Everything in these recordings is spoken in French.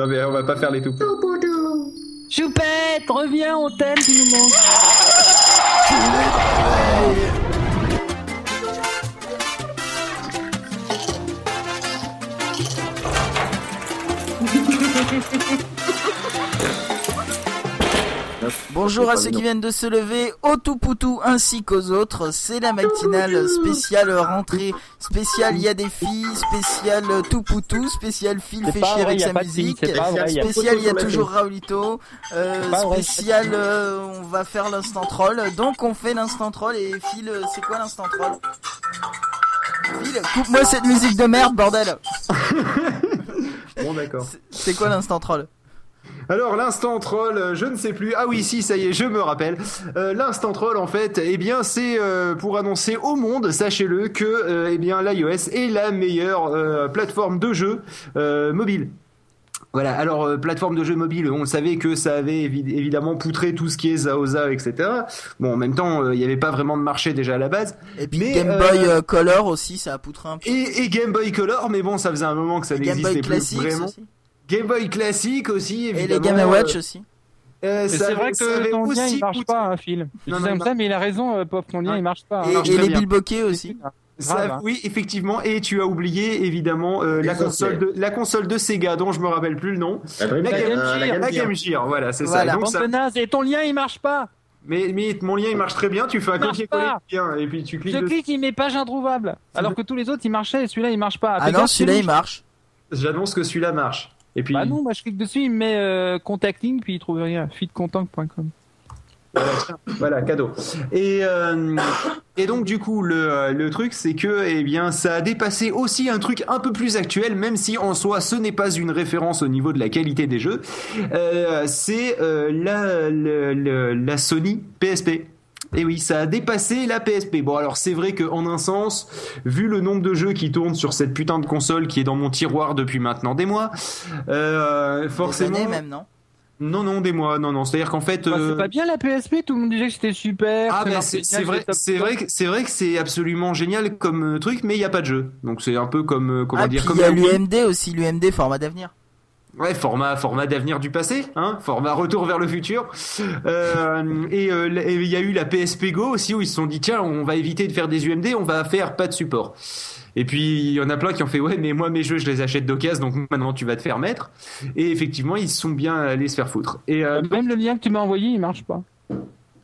Non mais on va pas faire les tout. Choupette, reviens, on t'aime, tu nous manques. Bonjour à ceux qui viennent de se lever, au tout poutou ainsi qu'aux autres. C'est la matinale spéciale rentrée, spéciale il y a des filles, spéciale tout poutou, spéciale Phil fait chier avec sa musique, spéciale il y a toujours Raulito, euh, spéciale euh, on va faire l'instant troll. Donc on fait l'instant troll et Phil, euh, c'est quoi l'instant troll? Phil, coupe-moi cette musique de merde, bordel. Bon d'accord. C'est quoi l'instant troll? Alors l'instant troll, euh, je ne sais plus. Ah oui, si, ça y est, je me rappelle. Euh, l'instant troll, en fait, eh bien, c'est euh, pour annoncer au monde, sachez-le, que euh, eh bien l'iOS est la meilleure plateforme de jeu mobile. Voilà, alors euh, plateforme de jeu mobile, on savait que ça avait évi- évidemment poutré tout ce qui est Zaoza, etc. Bon, en même temps, euh, il n'y avait pas vraiment de marché déjà à la base. Et puis Mais, Game Boy euh, Color aussi, ça a poutré un peu. Et, et Game Boy Color, mais bon, ça faisait un moment que ça n'existait plus vraiment. aussi. Game Boy classique aussi, Et les évidemment. Game Watch euh, aussi. euh, c'est vrai que ton lien il marche pas, hein, Phil. Je Non, non, comme non. ça, mais il a raison, euh, pauvre, ton lien Ouais. il marche pas. Et- hein. Et, marche et les. Bilboquets aussi. Ça- Grave, hein. oui, effectivement, et tu as oublié évidemment euh, la console de la console de Sega dont je me rappelle plus le nom. La Game Gear. La Game Gear, voilà, c'est Voilà. ça. Donc, ça- et ton lien il marche pas. Mais, mais mon lien il marche très bien. Tu fais un copier-coller bien et puis tu cliques. Je dessus. clique, il met page introuvable. Alors que tous les autres ils marchaient et celui-là il marche pas. Ah non, celui-là il marche. J'annonce que celui-là marche. Et puis Bah non, moi je clique dessus, il me met euh, contacting puis il trouve rien. Feedcontact.com. Voilà, cadeau. Et, euh, et donc du coup, le, le truc, c'est que, eh bien, ça a dépassé aussi un truc un peu plus actuel, même si en soi, ce n'est pas une référence au niveau de la qualité des jeux. Euh, c'est euh, la, le- la Sony PSP. Et oui, ça a dépassé la PSP. Bon, alors c'est vrai qu'en un sens, vu le nombre de jeux qui tournent sur cette putain de console qui est dans mon tiroir depuis maintenant des mois, euh, Des forcément. années même, non? Non, non, des mois, non, non. C'est-à-dire qu'en fait. Bah, euh, c'est pas bien la PSP, tout le monde disait que c'était super. ah ben marchait c'est vrai, c'est vrai que c'est vrai que c'est absolument génial comme euh, truc, mais il y a pas de jeu. Donc c'est un peu comme euh, comment Ah, dire puis comme il y a l'UMD aussi, l'UMD format d'avenir. Ouais, format format d'avenir du passé, hein, format retour vers le futur. Euh, et euh, et il y a eu la PSP Go aussi où ils se sont dit tiens, on va éviter de faire des UMD, on va faire pas de support. Et puis il y en a plein qui ont fait ouais, mais moi mes jeux je les achète d'occasion, donc maintenant tu vas te faire mettre. Et effectivement ils se sont bien allés se faire foutre. Et euh, Même le lien que tu m'as envoyé, il marche pas.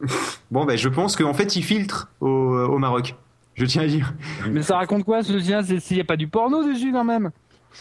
bon ben je pense qu'en fait ils filtrent au, au Maroc. Je tiens à dire. Mais ça raconte quoi ce lien C'est s'il y a pas du porno dessus quand même?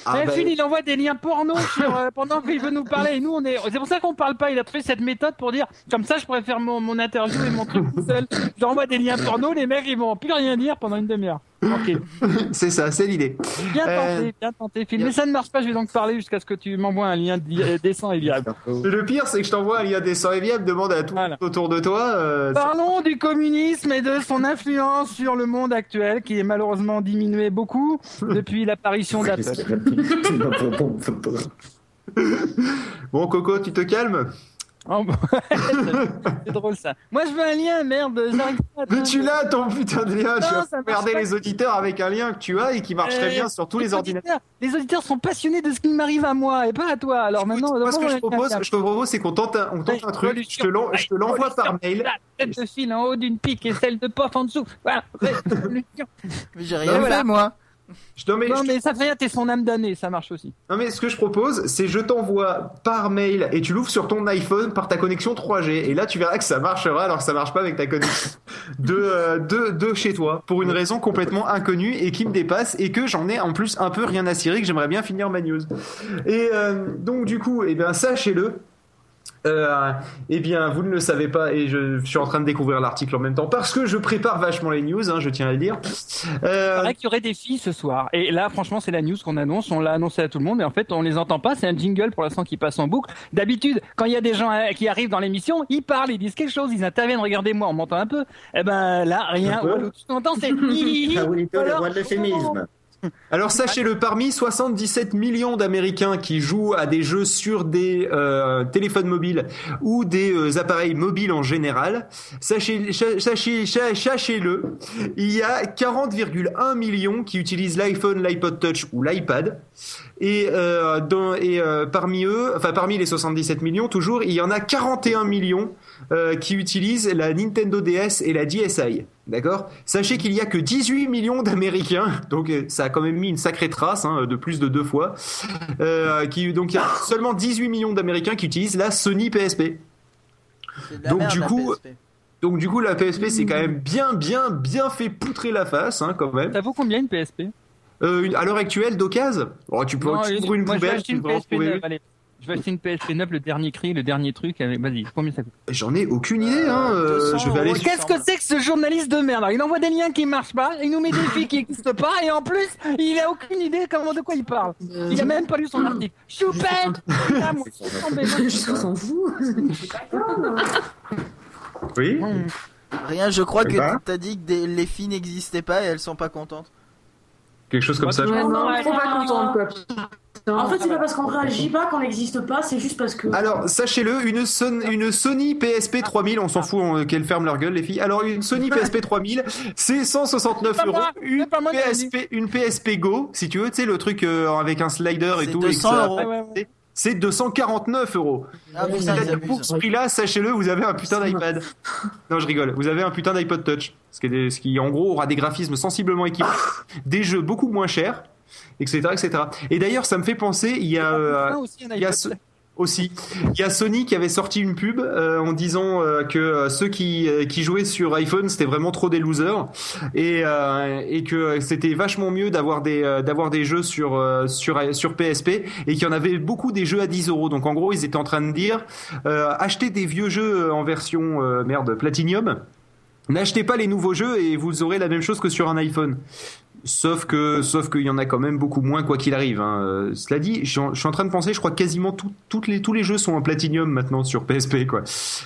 Ah, Eh, Phil, il envoie des liens porno sur, euh, pendant qu'il veut nous parler. Et nous, on est. C'est pour ça qu'on parle pas. Il a trouvé cette méthode pour dire comme ça, je pourrais faire mon, mon interview et mon truc tout seul. J'envoie des liens porno, les mecs, ils vont plus rien dire pendant une demi-heure. C'est ça, c'est l'idée. Bien Euh, tenté, bien tenté, Phil. Mais ça ne marche pas. Je vais donc parler jusqu'à ce que tu m'envoies un lien di- euh, décent et viable. Le pire, c'est que je t'envoie un lien décent et viable, demande à tout Voilà. autour de toi. euh, Parlons du communisme et de son influence sur le monde actuel, qui est malheureusement diminué beaucoup depuis l'apparition d'Apple. Bon, Coco, tu te calmes? Oh, bon. c'est drôle ça. Moi, je veux un lien, merde. Mais tu l'as ton putain de lien, Non, tu vas les auditeurs avec un lien que tu as et qui marche très Euh, bien sur tous les ordinateurs. auditeurs, les auditeurs sont passionnés de ce qui m'arrive à moi et pas à toi. Alors maintenant, Moi, ce que je propose, te propose, c'est qu'on tente un, on tente un truc, je te l'en- je te l'envoie par mail. La tête de fil en haut d'une pique et celle de pof en dessous. Voilà. J'ai rien voilà. fait, moi. Je, non, mais, non je- mais ça fait rien, t'es son âme damnée, ça marche aussi. non, mais ce que je propose, c'est je t'envoie par mail et tu l'ouvres sur ton iPhone par ta connexion 3G. Et là, tu verras que ça marchera alors que ça marche pas avec ta connexion de, euh, de, de chez toi pour une raison complètement inconnue et qui me dépasse et que j'en ai en plus un peu rien à cirer que j'aimerais bien finir ma news. Et euh, donc, du coup, eh bien, sachez-le. Euh, eh bien, vous ne le savez pas et je, suis en train de découvrir l'article en même temps parce que je prépare vachement les news, hein, je tiens à le dire. Il Euh, paraît qu'il y aurait des filles ce soir. Et là, franchement, c'est la news qu'on annonce. On l'a annoncé à tout le monde. Et en fait, on les entend pas. C'est un jingle pour l'instant qui passe en boucle. D'habitude, quand il y a des gens euh, qui arrivent dans l'émission, ils parlent, ils disent quelque chose, ils interviennent. Regardez-moi, on m'entend un peu. Eh ben là, rien. Walou, tu t'entends, c'est. Ah, Walito, le roi de l'euphémisme. Alors sachez-le, parmi 77 millions d'Américains qui jouent à des jeux sur des euh, téléphones mobiles ou des euh, appareils mobiles en général, sachez, sachez, sachez-le, il y a 40,1 millions qui utilisent l'iPhone, l'iPod Touch ou l'iPad Et, euh, dans, et parmi eux, enfin parmi les 77 millions toujours, il y en a 41 millions qui utilisent la Nintendo DS et la DSi. D'accord? Sachez qu'il y a que 18 millions d'Américains, donc euh, ça a quand même mis une sacrée trace, hein, de plus de deux fois. Euh, qui, donc il y a seulement 18 millions d'Américains qui utilisent la Sony PSP. De la Donc, merde, du la coup, PSP. Donc du coup la PSP c'est quand même bien bien bien fait poutrer la face hein, quand même. Ça vaut combien une PSP Euh, une- à l'heure actuelle d'occasion, oh, tu peux Non, tu ouvres une moi, je vais poubelle, tu une peux PSP. Je vais acheter une PSP neuve, le dernier cri, le dernier truc. avec- Vas-y, combien ça coûte J'en ai aucune idée hein. euh, 200 je vais aller sur- Qu'est-ce que c'est que ce journaliste de merde? Il envoie des liens qui marchent pas, il nous met des filles qui n'existent pas, et en plus, il a aucune idée comment de quoi il parle. Il a même pas lu son article. Choupette Putain, moi, je suis s'en fout. Oui. Rien, je crois Eh que ben. t'as dit que des- les filles n'existaient pas et elles sont pas contentes. Quelque chose comme ça. je Ouais, crois. non, Ouais, trop pas non, contente quoi. En fait, c'est pas parce qu'on réagit pas qu'on n'existe pas, c'est juste parce que. Alors sachez-le, une, Son- une Sony PSP 3000, on s'en fout on- qu'elles ferment leur gueule les filles. Alors une Sony PSP 3000, c'est 169 C'est pas euros. moi, Une moi PSP, une PSP Go, si tu veux, tu sais le truc euh, avec un slider et tout. et que 200 ça- euros. Ouais, ouais, ouais. C'est 249 euros. Ah. Pour ce prix-là, sachez-le, vous avez un putain d'iPad. Non, je rigole. Vous avez un putain d'iPod Touch. Ce qui, est des- ce qui, en gros, aura des graphismes sensiblement équipés, des jeux beaucoup moins chers, etc., etc. Et d'ailleurs, ça me fait penser, il y a, euh, aussi, il y a iPod. ce- aussi, il y a Sony qui avait sorti une pub euh, en disant euh, que ceux qui, qui jouaient sur iPhone c'était vraiment trop des losers et, et que c'était vachement mieux d'avoir des d'avoir des jeux sur sur sur PSP et qu'il y en avait beaucoup des jeux à 10 euros. Donc en gros ils étaient en train de dire achetez des vieux jeux en version merde Platinum. N'achetez pas les nouveaux jeux et vous aurez la même chose que sur un iPhone. Sauf que, sauf qu'il y en a quand même beaucoup moins quoi qu'il arrive. Hein. Euh, Cela dit, je suis, en, je suis en train de penser, je crois que quasiment tout- toutes les, tous les jeux sont en Platinum maintenant sur PSP quoi.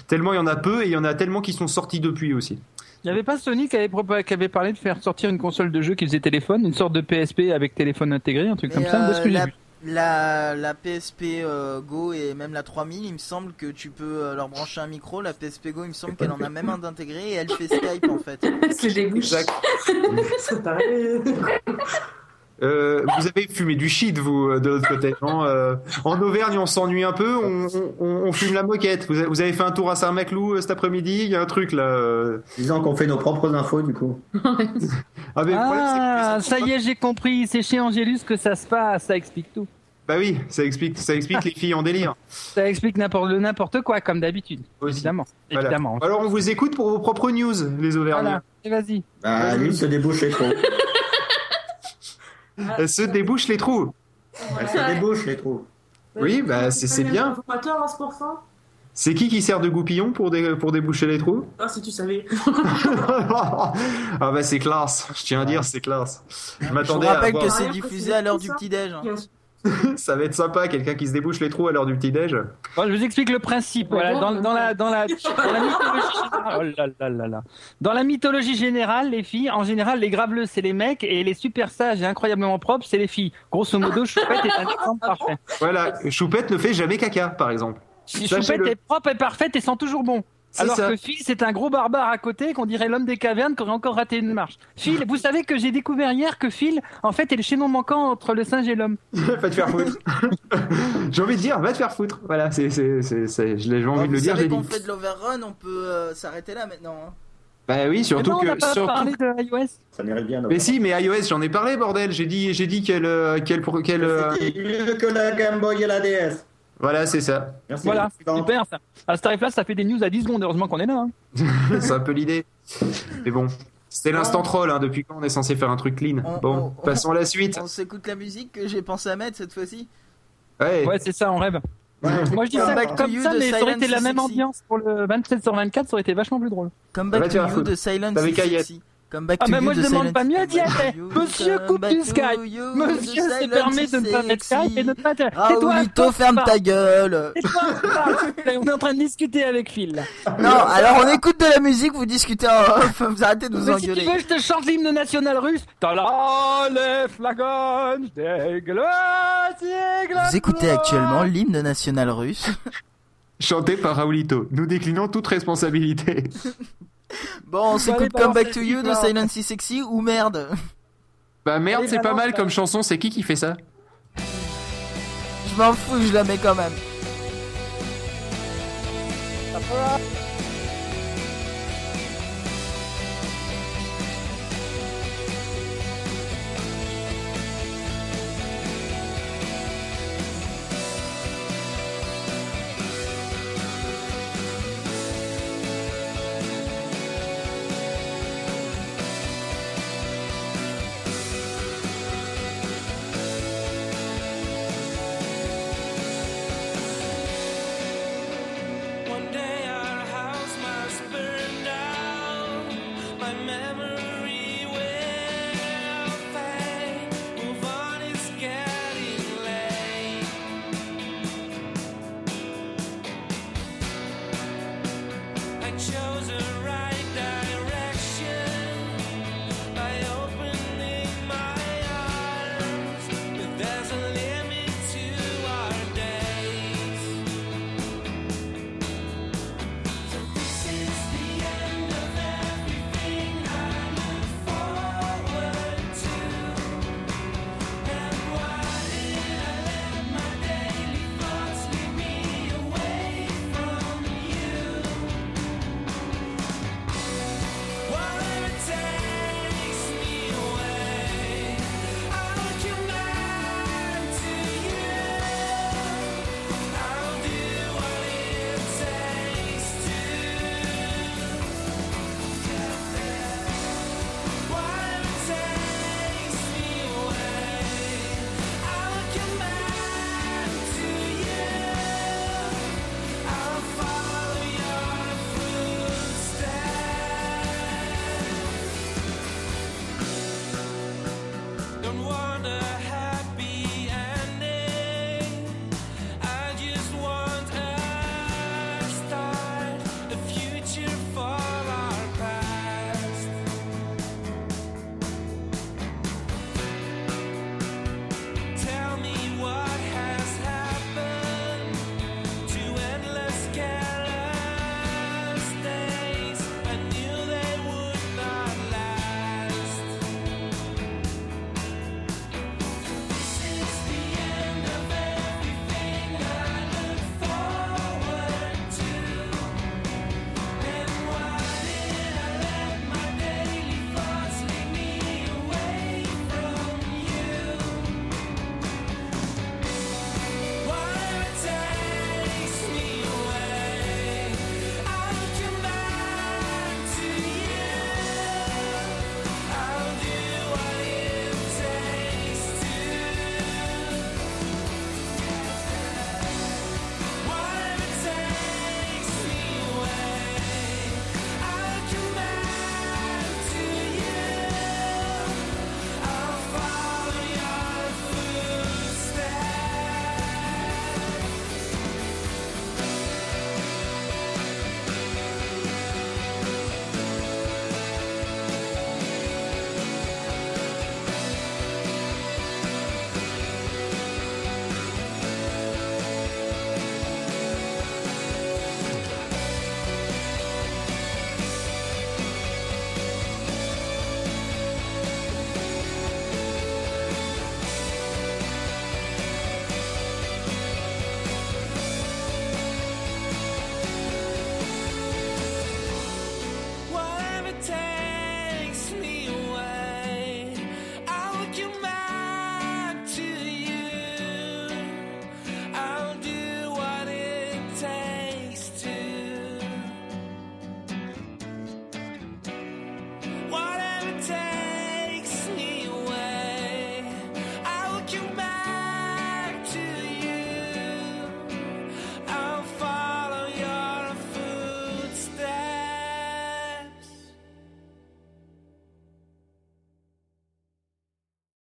Tellement il y en a peu et il y en a tellement qui sont sortis depuis aussi. Il n'y avait pas Sony qui avait, propo- qui avait parlé de faire sortir une console de jeu qui faisait téléphone, une sorte de PSP avec téléphone intégré, un truc Mais, comme ça. Où que la, la, la PSP euh, Go et même la 3000, il me semble que tu peux euh, leur brancher un micro. La PSP Go, il me semble qu'elle en a même un d'intégré et elle fait Skype en fait. C'est des bouches. Exact. Euh, vous avez fumé du shit vous euh, de l'autre côté. Non Euh, en Auvergne on s'ennuie un peu, on, on, on fume la moquette. Vous avez, vous avez fait un tour à Saint-Maclou cet après-midi Il y a un truc là. Disons qu'on fait nos propres infos du coup. Ah, mais problème, Ah, ça y est, j'ai compris. C'est chez Angélus que ça se passe. Ça explique tout. Bah oui, ça explique, ça explique les filles en délire. Ça explique n'importe n'importe quoi, comme d'habitude. Évidemment. Voilà. Évidemment. Alors on vous écoute pour vos propres news, les Auvergnats. Voilà. Et vas-y. Bah, lui, il se débouche trous. Elle se débouche les trous. Elle se débouche les trous. Oui, bah, c'est- bien. C'est qui qui sert de goupillon pour, dé- pour déboucher les trous? Ah, si tu savais. Ah bah c'est classe, je tiens à dire c'est classe. Je Je m'attendais à rappelle que avoir... c'est diffusé à l'heure du petit-déj. ça va être sympa, quelqu'un qui se débouche les trous à l'heure du petit-déj. Bon, je vous explique le principe. Voilà, dans, dans la, dans, la, dans la mythologie générale, oh là là là là. Dans la mythologie générale, les filles, en général, les graveleux, c'est les mecs, et les super sages et incroyablement propres, c'est les filles. Grosso modo, Choupette est un exemple parfait. Voilà, Choupette ne fait jamais caca, par exemple. Choupette Sachez-le. est propre et parfaite et sent toujours bon. Alors ça. que Phil, c'est un gros barbare à côté, qu'on dirait l'homme des cavernes, qui aurait encore raté une marche. Phil, vous savez que j'ai découvert hier que Phil, en fait, est le chaînon manquant entre le singe et l'homme. va te faire foutre. J'ai envie de dire, va te faire foutre. Voilà, c'est, c'est, c'est, c'est- j'ai envie de le dire, j'ai dit. qu'on fait de l'overrun, on peut euh, s'arrêter là maintenant. hein. Bah oui, Mais surtout non, on n'a que... pas surtout- parlé de iOS. Ça mérite bien. Mais si, mais iOS, j'en ai parlé, bordel. J'ai dit, j'ai dit qu'elle, euh, qu'elle, pour- qu'elle, euh, mieux que la Game Boy et la DS. Voilà, c'est ça. Merci. Voilà, super ça. À ce tarif-là, ça fait des news à 10 secondes. Heureusement qu'on est là. hein. c'est un peu l'idée. Mais bon, c'était l'instant troll. Hein, depuis quand on est censé faire un truc clean? On- Bon, on- passons à la suite. On s'écoute la musique que j'ai pensé à mettre cette fois-ci. Ouais. Ouais, c'est ça, on rêve. Ouais. Moi, je dis Come ça Back to comme You ça, mais ça aurait été la même ambiance pour le 27 sur 24, ça aurait été vachement plus drôle. Come Va Back te to faire You de Silence Come Back Ah, to mais You moi, je demande pas mieux, You, monsieur, coupe du Skype. you Monsieur permis is de ne pas mettre. Skype et de ne pas... Raoulito, toi, ferme ta gueule. On est en train de discuter avec Phil. là. Non, alors on écoute de la musique, vous discutez en off, vous arrêtez de nous Mais si tu engueuler. veux, je te chante l'hymne national russe. T'as là les flagons des glaces, Vous écoutez actuellement l'hymne national russe. Chanté par Raoulito. Nous déclinons toute responsabilité. Bon, on s'écoute Come Back to You de. Silence is Sexy ou merde Bah merde, c'est pas mal comme chanson. C'est qui qui fait ça? M'en fous, je la mets quand même.